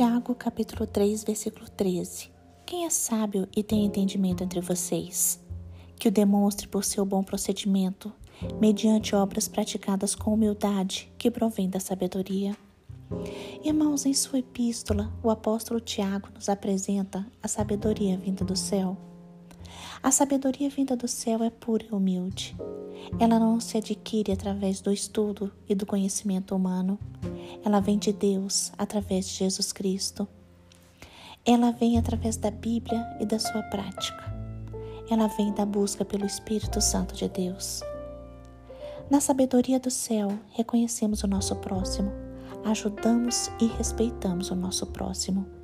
Tiago capítulo 3, versículo 13. Quem é sábio e tem entendimento entre vocês? Que o demonstre por seu bom procedimento, mediante obras praticadas com humildade, que provém da sabedoria. Irmãos, em sua epístola, o apóstolo Tiago nos apresenta a sabedoria vinda do céu. A sabedoria vinda do céu é pura e humilde. Ela não se adquire através do estudo e do conhecimento humano. Ela vem de Deus através de Jesus Cristo. Ela vem através da Bíblia e da sua prática. Ela vem da busca pelo Espírito Santo de Deus. Na sabedoria do céu, reconhecemos o nosso próximo, ajudamos e respeitamos o nosso próximo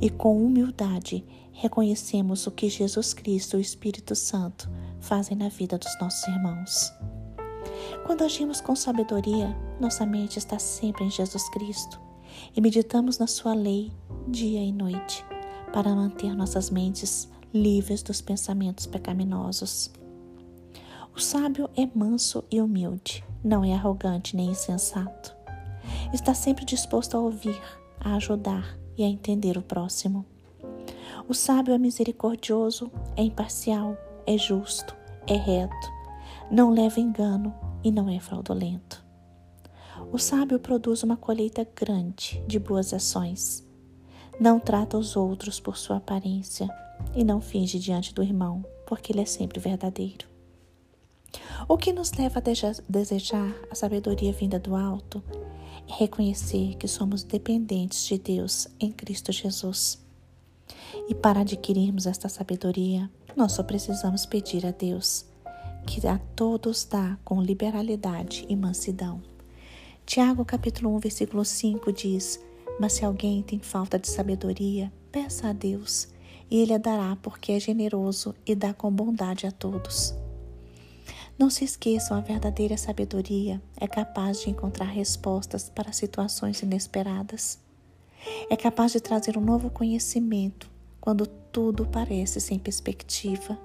e com humildade reconhecemos o que Jesus Cristo e o Espírito Santo fazem na vida dos nossos irmãos. Quando agimos com sabedoria, nossa mente está sempre em Jesus Cristo e meditamos na Sua lei dia e noite para manter nossas mentes livres dos pensamentos pecaminosos. O sábio é manso e humilde, não é arrogante nem insensato. Está sempre disposto a ouvir, a ajudar e a entender o próximo. O sábio é misericordioso, é imparcial, é justo, é reto, não leva engano e não é fraudulento. O sábio produz uma colheita grande de boas ações. Não trata os outros por sua aparência e não finge diante do irmão, porque ele é sempre verdadeiro. O que nos leva a desejar a sabedoria vinda do alto reconhecer que somos dependentes de Deus em Cristo Jesus. E para adquirirmos esta sabedoria, nós só precisamos pedir a Deus, que a todos dá com liberalidade e mansidão. Tiago capítulo 1, versículo 5 diz: Mas se alguém tem falta de sabedoria, peça a Deus, e ele a dará, porque é generoso e dá com bondade a todos. Não se esqueçam, a verdadeira sabedoria é capaz de encontrar respostas para situações inesperadas. É capaz de trazer um novo conhecimento quando tudo parece sem perspectiva.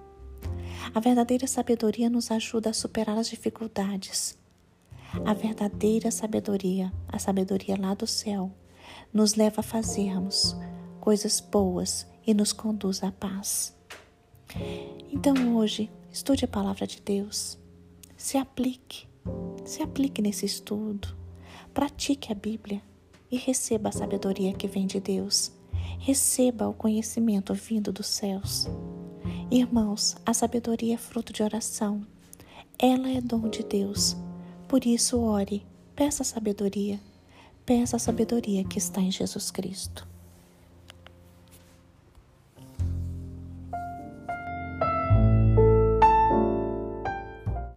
A verdadeira sabedoria nos ajuda a superar as dificuldades. A verdadeira sabedoria, a sabedoria lá do céu, nos leva a fazermos coisas boas e nos conduz à paz. Então hoje, estude a palavra de Deus. Se aplique, se aplique nesse estudo, pratique a Bíblia e receba a sabedoria que vem de Deus. Receba o conhecimento vindo dos céus. Irmãos, a sabedoria é fruto de oração. Ela é dom de Deus. Por isso, ore, peça sabedoria. Peça a sabedoria que está em Jesus Cristo.